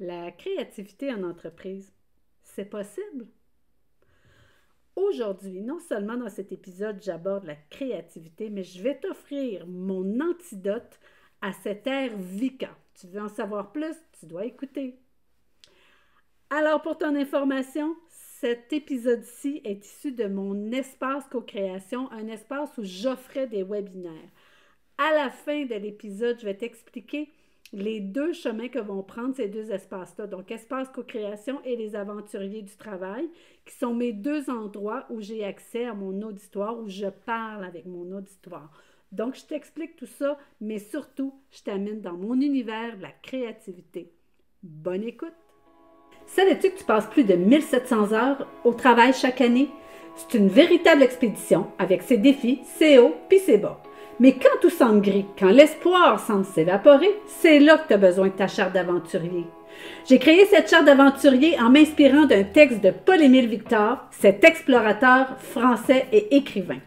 La créativité en entreprise, c'est possible? Aujourd'hui, non seulement dans cet épisode, j'aborde la créativité, mais je vais t'offrir mon antidote à cet air vacant. Tu veux en savoir plus? Tu dois écouter. Alors, pour ton information, cet épisode-ci est issu de mon espace co-création, un espace où j'offrais des webinaires. À la fin de l'épisode, je vais t'expliquer les deux chemins que vont prendre ces deux espaces-là. Donc, espace co-création et les aventuriers du travail, qui sont mes deux endroits où j'ai accès à mon auditoire, où je parle avec mon auditoire. Donc, je t'explique tout ça, mais surtout, je t'amène dans mon univers de la créativité. Bonne écoute! Savais-tu que tu passes plus de 1700 heures au travail chaque année? C'est une véritable expédition avec ses défis, ses hauts puis ses bas. Mais quand tout semble gris, quand l'espoir semble s'évaporer, c'est là que tu as besoin de ta charte d'aventurier. J'ai créé cette charte d'aventurier en m'inspirant d'un texte de Paul-Émile Victor, cet explorateur français et écrivain.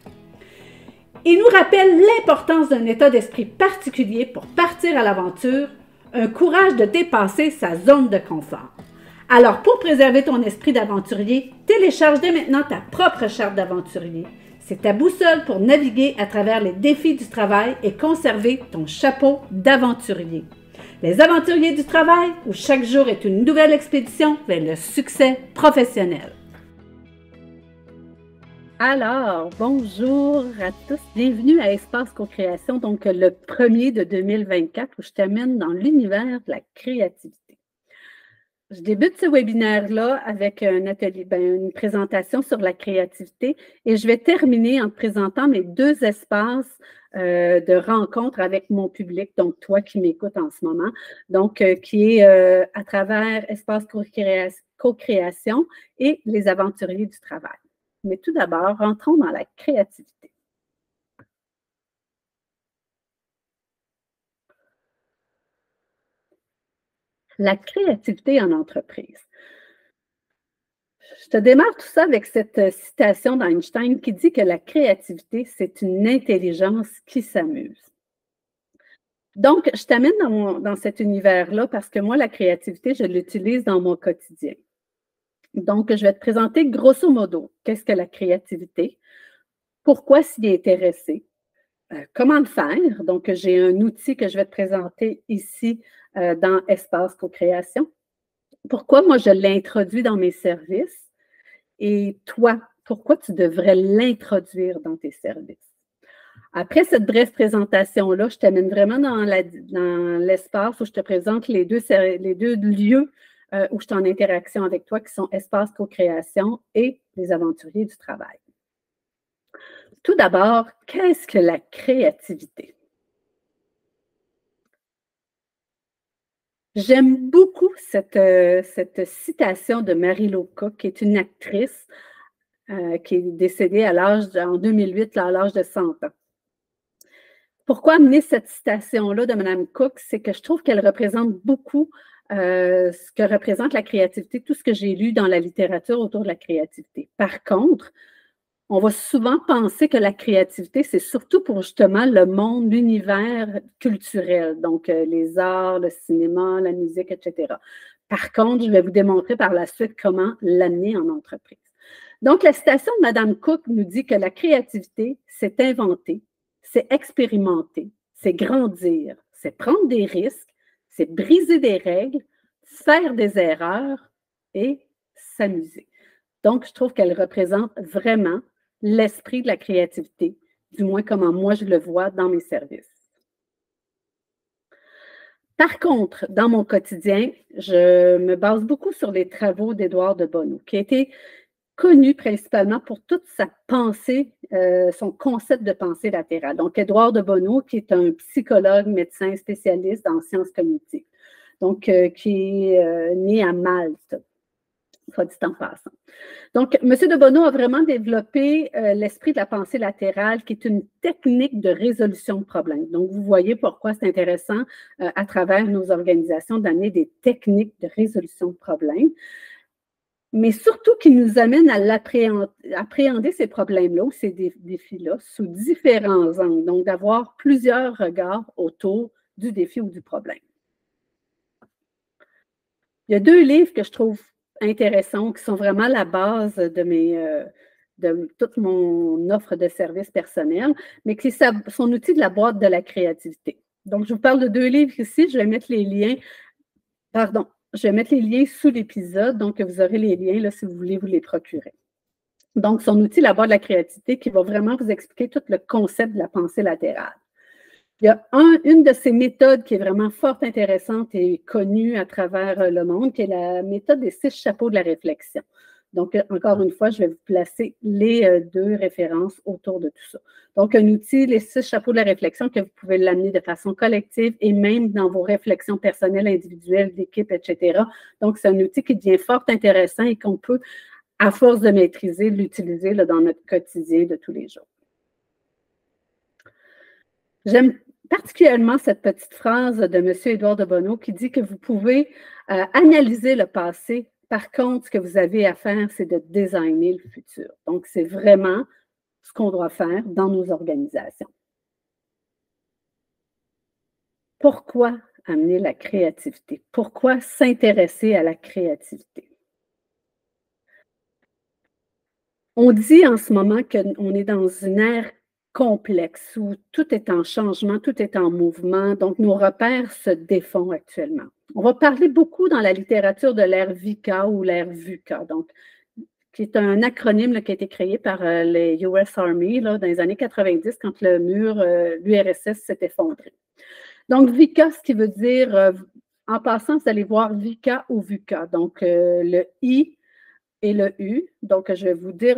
Il nous rappelle l'importance d'un état d'esprit particulier pour partir à l'aventure, un courage de dépasser sa zone de confort. Alors, pour préserver ton esprit d'aventurier, télécharge dès maintenant ta propre charte d'aventurier. C'est ta boussole pour naviguer à travers les défis du travail et conserver ton chapeau d'aventurier. Les aventuriers du travail, où chaque jour est une nouvelle expédition vers le succès professionnel. Alors, bonjour à tous. Bienvenue à Espace Co-création, donc le premier de 2024 où je t'amène dans l'univers de la créativité. Je débute ce webinaire-là avec ben, une présentation sur la créativité et je vais terminer en présentant mes deux espaces euh, de rencontre avec mon public, donc toi qui m'écoutes en ce moment, donc euh, qui est euh, à travers Espace Co-création et les aventuriers du travail. Mais tout d'abord, rentrons dans la créativité. La créativité en entreprise. Je te démarre tout ça avec cette euh, citation d'Einstein qui dit que la créativité, c'est une intelligence qui s'amuse. Donc, je t'amène dans, cet univers-là parce que moi, la créativité, je l'utilise dans mon quotidien. Donc, je vais te présenter grosso modo qu'est-ce que la créativité, pourquoi s'y intéresser, euh, comment le faire. Donc, j'ai un outil que je vais te présenter ici euh, dans Espace Co-création. Pourquoi moi je l'introduis dans mes services? Et toi, pourquoi tu devrais l'introduire dans tes services? Après cette brève présentation-là, je t'amène vraiment dans, l'espace où je te présente les deux, lieux euh, où je suis en interaction avec toi, qui sont Espace Co-création et les aventuriers du travail. Tout d'abord, qu'est-ce que la créativité? J'aime beaucoup euh, cette, citation de Marie Loca, qui est une actrice euh, qui est décédée à l'âge en 2008, à l'âge de 100 ans. Pourquoi amener cette citation-là de Mme Cook? C'est que je trouve qu'elle représente beaucoup euh, ce que représente la créativité, tout ce que j'ai lu dans la littérature autour de la créativité. Par contre, on va souvent penser que la créativité, c'est surtout pour justement le monde, l'univers culturel, donc euh, les arts, le cinéma, la musique, etc. Par contre, je vais vous démontrer par la suite comment l'amener en entreprise. Donc, la citation de Mme Cook nous dit que la créativité, c'est inventer, c'est expérimenter, c'est grandir, c'est prendre des risques, c'est briser des règles, faire des erreurs et s'amuser. Donc, je trouve qu'elle représente vraiment l'esprit de la créativité, du moins comment moi je le vois dans mes services. Par contre, dans mon quotidien, je me base beaucoup sur les travaux d'Édouard de Bonneau, qui a été connu principalement pour toute sa pensée, euh, son concept de pensée latérale. Donc, Édouard de Bonneau, qui est un psychologue, médecin spécialiste en sciences cognitives, donc euh, qui est euh, né à Malte soit dit en passant. Donc, M. de Bonneau a vraiment développé euh, l'esprit de la pensée latérale, qui est une technique de résolution de problèmes. Donc, vous voyez pourquoi c'est intéressant euh, à travers nos organisations d'amener des techniques de résolution de problèmes, mais surtout qui nous amène à appréhender ces problèmes-là ou ces défis-là sous différents angles. Donc, d'avoir plusieurs regards autour du défi ou du problème. Il y a deux livres que je trouve intéressants, qui sont vraiment la base de mes, euh, de toute mon offre de services personnels, mais qui sont outil de la boîte de la créativité. Donc, je vous parle de deux livres ici. Je vais mettre les liens, pardon, je vais mettre les liens sous l'épisode, donc vous aurez les liens là, si vous voulez vous les procurer. Donc, son outil, la boîte de la créativité, qui va vraiment vous expliquer tout le concept de la pensée latérale. Il y a une de ces méthodes qui est vraiment fort intéressante et connue à travers euh, le monde, qui est la méthode des six chapeaux de la réflexion. Donc, euh, encore une fois, je vais vous placer les euh, deux références autour de tout ça. Donc, un outil, les six chapeaux de la réflexion, que vous pouvez l'amener de façon collective et même dans vos réflexions personnelles, individuelles, d'équipe, etc. Donc, c'est un outil qui devient fort intéressant et qu'on peut, à force de maîtriser, l'utiliser dans notre quotidien de tous les jours. J'aime particulièrement cette petite phrase de M. Édouard de Bonneau qui dit que vous pouvez euh, analyser le passé. Par contre, ce que vous avez à faire, c'est de designer le futur. Donc, c'est vraiment ce qu'on doit faire dans nos organisations. Pourquoi amener la créativité? Pourquoi s'intéresser à la créativité? On dit en ce moment qu'on est dans une ère complexe où tout est en changement, tout est en mouvement. Donc, nos repères se défont actuellement. On va parler beaucoup dans la littérature de l'ère VICA ou l'ère VUCA, donc, qui est un acronyme qui a été créé par euh, les US Army dans les années 90 quand le mur, euh, l'URSS s'est effondré. Donc, VICA, ce qui veut dire, euh, en passant, vous allez voir VICA ou VUCA, donc le I et le U. Donc, je vais vous dire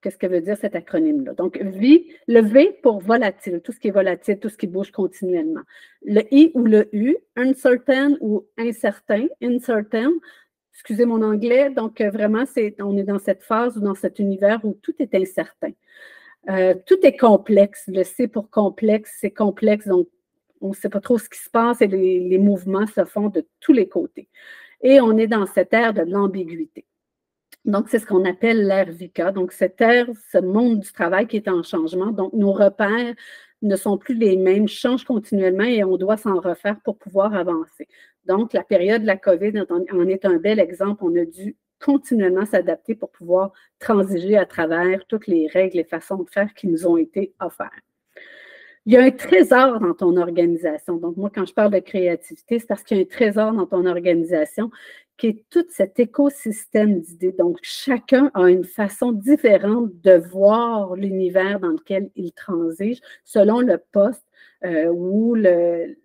Qu'est-ce que veut dire cet acronyme-là? Donc, V, le V pour volatile, tout ce qui est volatile, tout ce qui bouge continuellement. Le I ou le U, uncertain ou incertain, uncertain, excusez mon anglais, donc euh, vraiment, c'est, on est dans cette phase ou dans cet univers où tout est incertain. Euh, tout est complexe. Le C pour complexe, c'est complexe, donc on ne sait pas trop ce qui se passe et les, les mouvements se font de tous les côtés. Et on est dans cette ère de l'ambiguïté. Donc, c'est ce qu'on appelle l'ère VICA. Donc, cette ère, ce monde du travail qui est en changement. Donc, nos repères ne sont plus les mêmes, changent continuellement et on doit s'en refaire pour pouvoir avancer. Donc, la période de la COVID en est un bel exemple. On a dû continuellement s'adapter pour pouvoir transiger à travers toutes les règles et façons de faire qui nous ont été offertes. Il y a un trésor dans ton organisation. Donc, moi, quand je parle de créativité, c'est parce qu'il y a un trésor dans ton organisation qui est tout cet écosystème d'idées. Donc, chacun a une façon différente de voir l'univers dans lequel il transige selon le poste euh, ou le,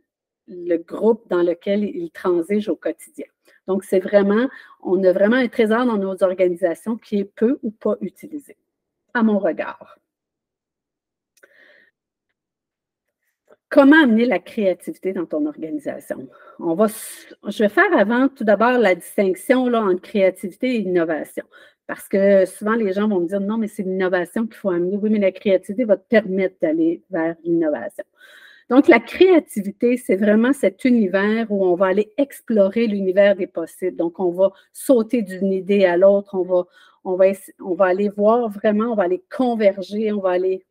le, groupe dans lequel il transige au quotidien. Donc, c'est vraiment, on a vraiment un trésor dans nos organisations qui est peu ou pas utilisé, à mon regard. Comment amener la créativité dans ton organisation? On va, je vais faire avant tout d'abord la distinction entre créativité et innovation. Parce que souvent, les gens vont me dire non, mais c'est l'innovation qu'il faut amener. Oui, mais la créativité va te permettre d'aller vers l'innovation. Donc, la créativité, c'est vraiment cet univers où on va aller explorer l'univers des possibles. Donc, on va sauter d'une idée à l'autre, on va, on, on va aller voir vraiment, on va aller converger, on va aller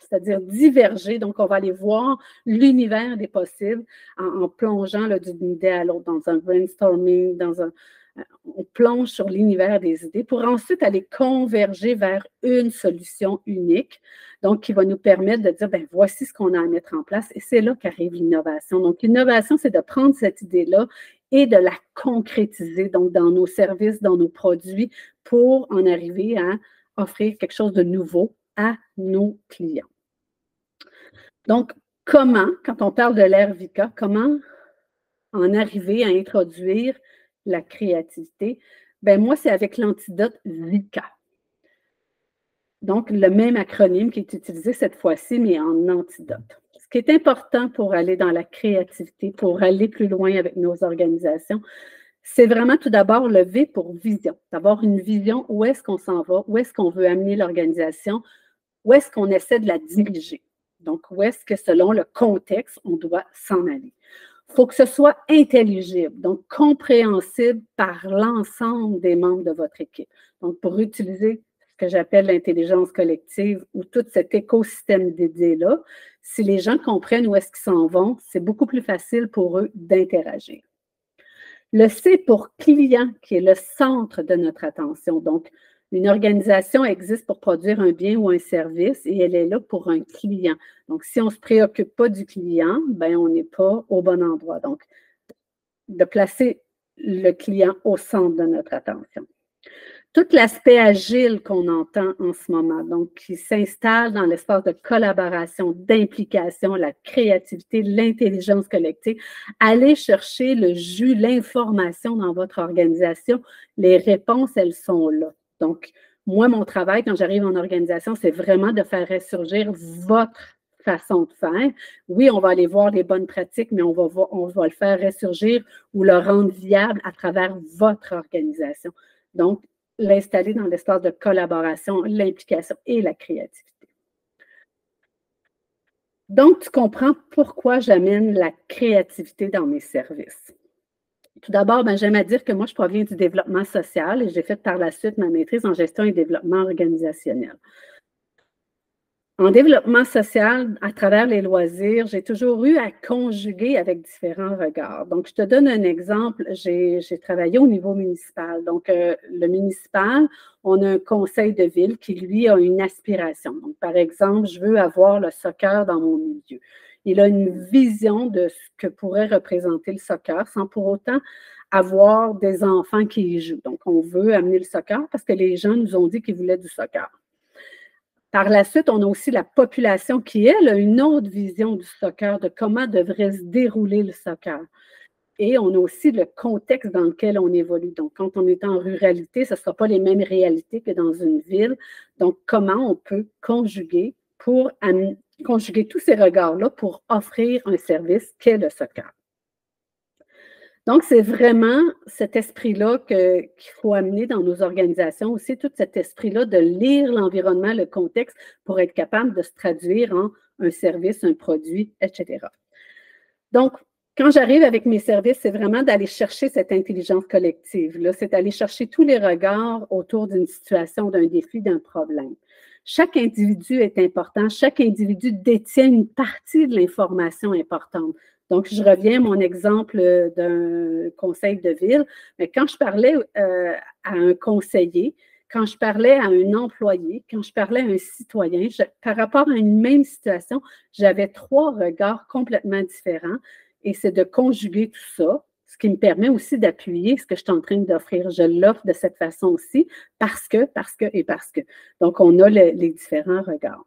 c'est-à-dire diverger. Donc, on va aller voir l'univers des possibles en, plongeant d'une idée à l'autre, dans un brainstorming, dans un, euh, on plonge sur l'univers des idées pour ensuite aller converger vers une solution unique, donc qui va nous permettre de dire, ben voici ce qu'on a à mettre en place. Et c'est là qu'arrive l'innovation. Donc, l'innovation, c'est de prendre cette idée-là et de la concrétiser, dans nos services, dans nos produits, pour en arriver à offrir quelque chose de nouveau à nos clients. Donc, comment, quand on parle de l'ère VICA, comment en arriver à introduire la créativité? Ben moi, c'est avec l'antidote VICA. Donc, le même acronyme qui est utilisé cette fois-ci, mais en antidote. Ce qui est important pour aller dans la créativité, pour aller plus loin avec nos organisations, c'est vraiment tout d'abord le V pour vision. D'avoir une vision, où est-ce qu'on s'en va, où est-ce qu'on veut amener l'organisation, où est-ce qu'on essaie de la diriger? Donc, où est-ce que selon le contexte, on doit s'en aller? Il faut que ce soit intelligible, donc compréhensible par l'ensemble des membres de votre équipe. Donc, pour utiliser ce que j'appelle l'intelligence collective ou tout cet écosystème d'idées-là, si les gens comprennent où est-ce qu'ils s'en vont, c'est beaucoup plus facile pour eux d'interagir. Le C pour client, qui est le centre de notre attention. Donc, une organisation existe pour produire un bien ou un service et elle est là pour un client. Donc, si on ne se préoccupe pas du client, ben, on n'est pas au bon endroit. Donc, de placer le client au centre de notre attention tout l'aspect agile qu'on entend en ce moment, donc qui s'installe dans l'espace de collaboration, d'implication, la créativité, l'intelligence collective. Allez chercher le jus, l'information dans votre organisation. Les réponses, elles sont là. Donc, moi, mon travail quand j'arrive en organisation, c'est vraiment de faire ressurgir votre façon de faire. Oui, on va aller voir les bonnes pratiques, mais on va, le faire ressurgir ou le rendre viable à travers votre organisation. Donc, l'installer dans l'espace de collaboration, l'implication et la créativité. Donc, tu comprends pourquoi j'amène la créativité dans mes services. Tout d'abord, ben, j'aime à dire que moi, je proviens du développement social et j'ai fait par la suite ma maîtrise en gestion et développement organisationnel. En développement social, à travers les loisirs, j'ai toujours eu à conjuguer avec différents regards. Donc, je te donne un exemple. J'ai travaillé au niveau municipal. Donc, euh, le municipal, on a un conseil de ville qui, lui, a une aspiration. Donc, par exemple, je veux avoir le soccer dans mon milieu. Il a une vision de ce que pourrait représenter le soccer sans pour autant avoir des enfants qui y jouent. Donc, on veut amener le soccer parce que les gens nous ont dit qu'ils voulaient du soccer. Par la suite, on a aussi la population qui, elle, a une autre vision du soccer, de comment devrait se dérouler le soccer. Et on a aussi le contexte dans lequel on évolue. Donc, quand on est en ruralité, ce ne sera pas les mêmes réalités que dans une ville. Donc, comment on peut conjuguer pour conjuguer tous ces regards-là pour offrir un service qu'est le soccer. Donc, c'est vraiment cet esprit-là qu'il faut amener dans nos organisations aussi, tout cet esprit-là de lire l'environnement, le contexte pour être capable de se traduire en un service, un produit, etc. Donc, quand j'arrive avec mes services, c'est vraiment d'aller chercher cette intelligence collective. C'est d'aller chercher tous les regards autour d'une situation, d'un défi, d'un problème. Chaque individu est important. Chaque individu détient une partie de l'information importante. Donc, je reviens à mon exemple euh, d'un conseil de ville. Mais quand je parlais euh, à un conseiller, quand je parlais à un employé, quand je parlais à un citoyen, par rapport à une même situation, j'avais trois regards complètement différents. Et c'est de conjuguer tout ça, ce qui me permet aussi d'appuyer ce que je suis en train d'offrir. Je l'offre de cette façon aussi parce que, parce que et parce que. Donc, on a les différents regards.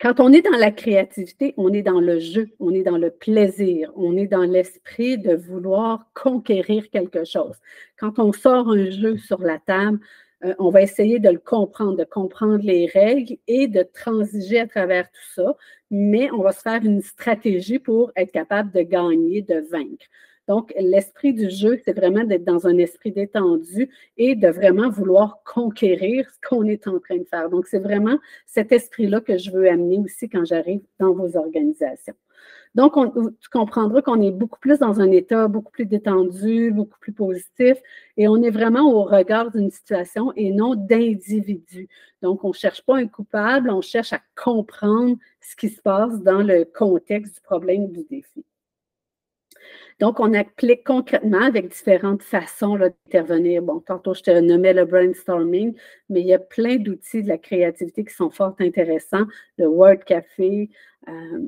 Quand on est dans la créativité, on est dans le jeu, on est dans le plaisir, on est dans l'esprit de vouloir conquérir quelque chose. Quand on sort un jeu sur la table, euh, on va essayer de le comprendre, de comprendre les règles et de transiger à travers tout ça, mais on va se faire une stratégie pour être capable de gagner, de vaincre. Donc, l'esprit du jeu, c'est vraiment d'être dans un esprit détendu et de vraiment vouloir conquérir ce qu'on est en train de faire. Donc, c'est vraiment cet esprit-là que je veux amener aussi quand j'arrive dans vos organisations. Donc, tu comprendras qu'on est beaucoup plus dans un état beaucoup plus détendu, beaucoup plus positif, et on est vraiment au regard d'une situation et non d'individu. Donc, on ne cherche pas un coupable, on cherche à comprendre ce qui se passe dans le contexte du problème ou du défi. Donc, on applique concrètement avec différentes façons d'intervenir. Bon, tantôt, je te nommais le brainstorming, mais il y a plein d'outils de la créativité qui sont fort intéressants. Le Word Café, euh,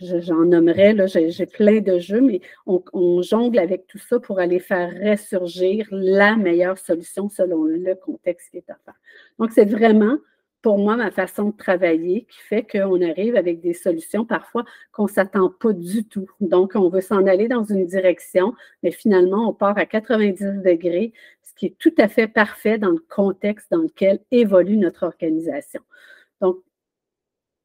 j'en nommerais, là, j'ai plein de jeux, mais on, on, jongle avec tout ça pour aller faire ressurgir la meilleure solution selon le contexte qui est à faire. Donc, c'est vraiment pour moi, ma façon de travailler qui fait qu'on arrive avec des solutions parfois qu'on ne s'attend pas du tout. Donc, on veut s'en aller dans une direction, mais finalement, on part à 90 degrés, ce qui est tout à fait parfait dans le contexte dans lequel évolue notre organisation. Donc,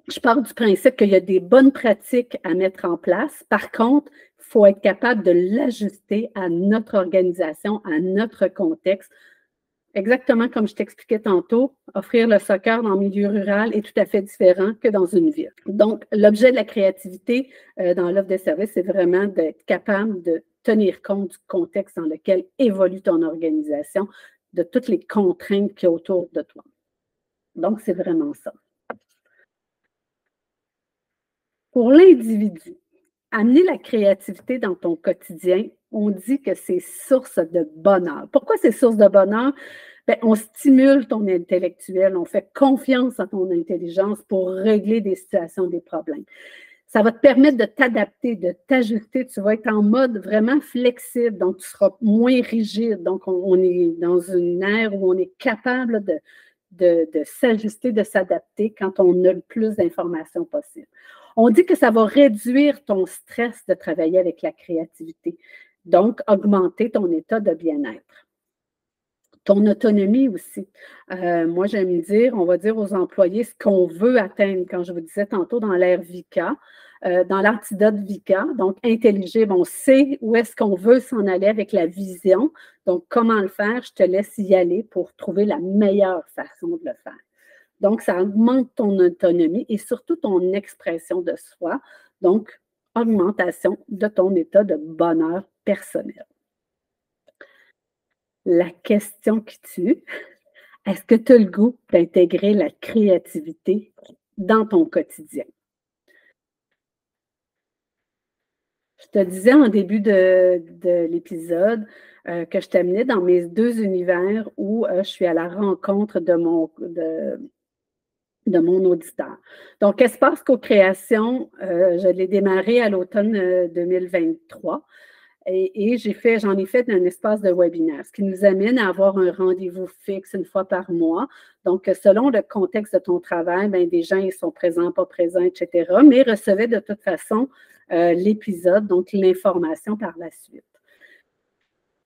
je pars du principe qu'il y a des bonnes pratiques à mettre en place. Par contre, il faut être capable de l'ajuster à notre organisation, à notre contexte exactement comme je t'expliquais tantôt, offrir le soccer dans le milieu rural est tout à fait différent que dans une ville. Donc, l'objet de la créativité euh, dans l'offre de services, c'est vraiment d'être capable de tenir compte du contexte dans lequel évolue ton organisation, de toutes les contraintes qui y autour de toi. Donc, c'est vraiment ça. Pour l'individu, amener la créativité dans ton quotidien on dit que c'est source de bonheur. Pourquoi c'est source de bonheur? Bien, on stimule ton intellectuel, on fait confiance à ton intelligence pour régler des situations, des problèmes. Ça va te permettre de t'adapter, de t'ajuster. Tu vas être en mode vraiment flexible, donc tu seras moins rigide. Donc, on, est dans une ère où on est capable de, de, de s'ajuster, de s'adapter quand on a le plus d'informations possible. On dit que ça va réduire ton stress de travailler avec la créativité, donc augmenter ton état de bien-être. Ton autonomie aussi. Euh, moi, j'aime dire, on va dire aux employés ce qu'on veut atteindre. Quand je vous disais tantôt dans l'ère VICA, euh, dans l'antidote VICA, donc intelligible, on sait où est-ce qu'on veut s'en aller avec la vision. Donc, comment le faire? Je te laisse y aller pour trouver la meilleure façon de le faire. Donc, ça augmente ton autonomie et surtout ton expression de soi. Donc, augmentation de ton état de bonheur personnel. La question qui tue, est-ce que tu as le goût d'intégrer la créativité dans ton quotidien? Je te disais en début de, l'épisode euh, que je t'amenais dans mes deux univers où euh, je suis à la rencontre de mon, de mon auditeur. Donc, Espace Co-création, euh, je l'ai démarré à l'automne 2023 euh, et, j'ai fait, j'en ai fait un espace de webinaire, ce qui nous amène à avoir un rendez-vous fixe une fois par mois. Donc, selon le contexte de ton travail, bien, des gens sont présents, pas présents, etc., mais recevaient de toute façon euh, l'épisode, donc l'information par la suite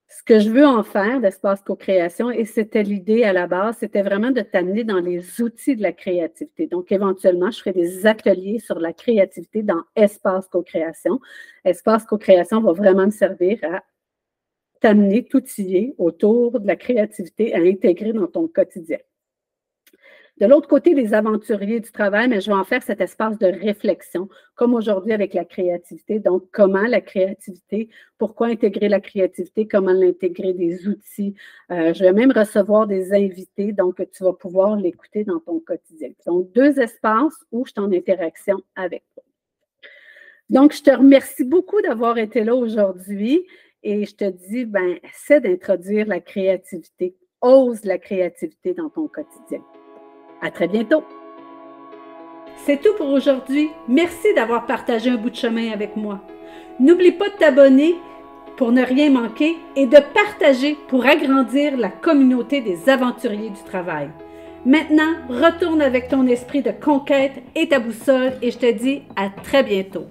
ce que je veux en faire d'espace co-création, et c'était l'idée à la base, c'était vraiment de t'amener dans les outils de la créativité. Donc, éventuellement, je ferai des ateliers sur la créativité dans espace co-création. Espace co-création va vraiment me servir à t'amener tout y est autour de la créativité à intégrer dans ton quotidien. De l'autre côté, les aventuriers du travail, mais je vais en faire cet espace de réflexion, comme aujourd'hui avec la créativité. Donc, comment la créativité, pourquoi intégrer la créativité, comment l'intégrer des outils. Euh, je vais même recevoir des invités, donc tu vas pouvoir l'écouter dans ton quotidien. Donc, deux espaces où je suis en interaction avec toi. Donc, je te remercie beaucoup d'avoir été là aujourd'hui et je te dis, ben, essaie d'introduire la créativité. Ose la créativité dans ton quotidien. À très bientôt. C'est tout pour aujourd'hui. Merci d'avoir partagé un bout de chemin avec moi. N'oublie pas de t'abonner pour ne rien manquer et de partager pour agrandir la communauté des aventuriers du travail. Maintenant, retourne avec ton esprit de conquête et ta boussole et je te dis à très bientôt.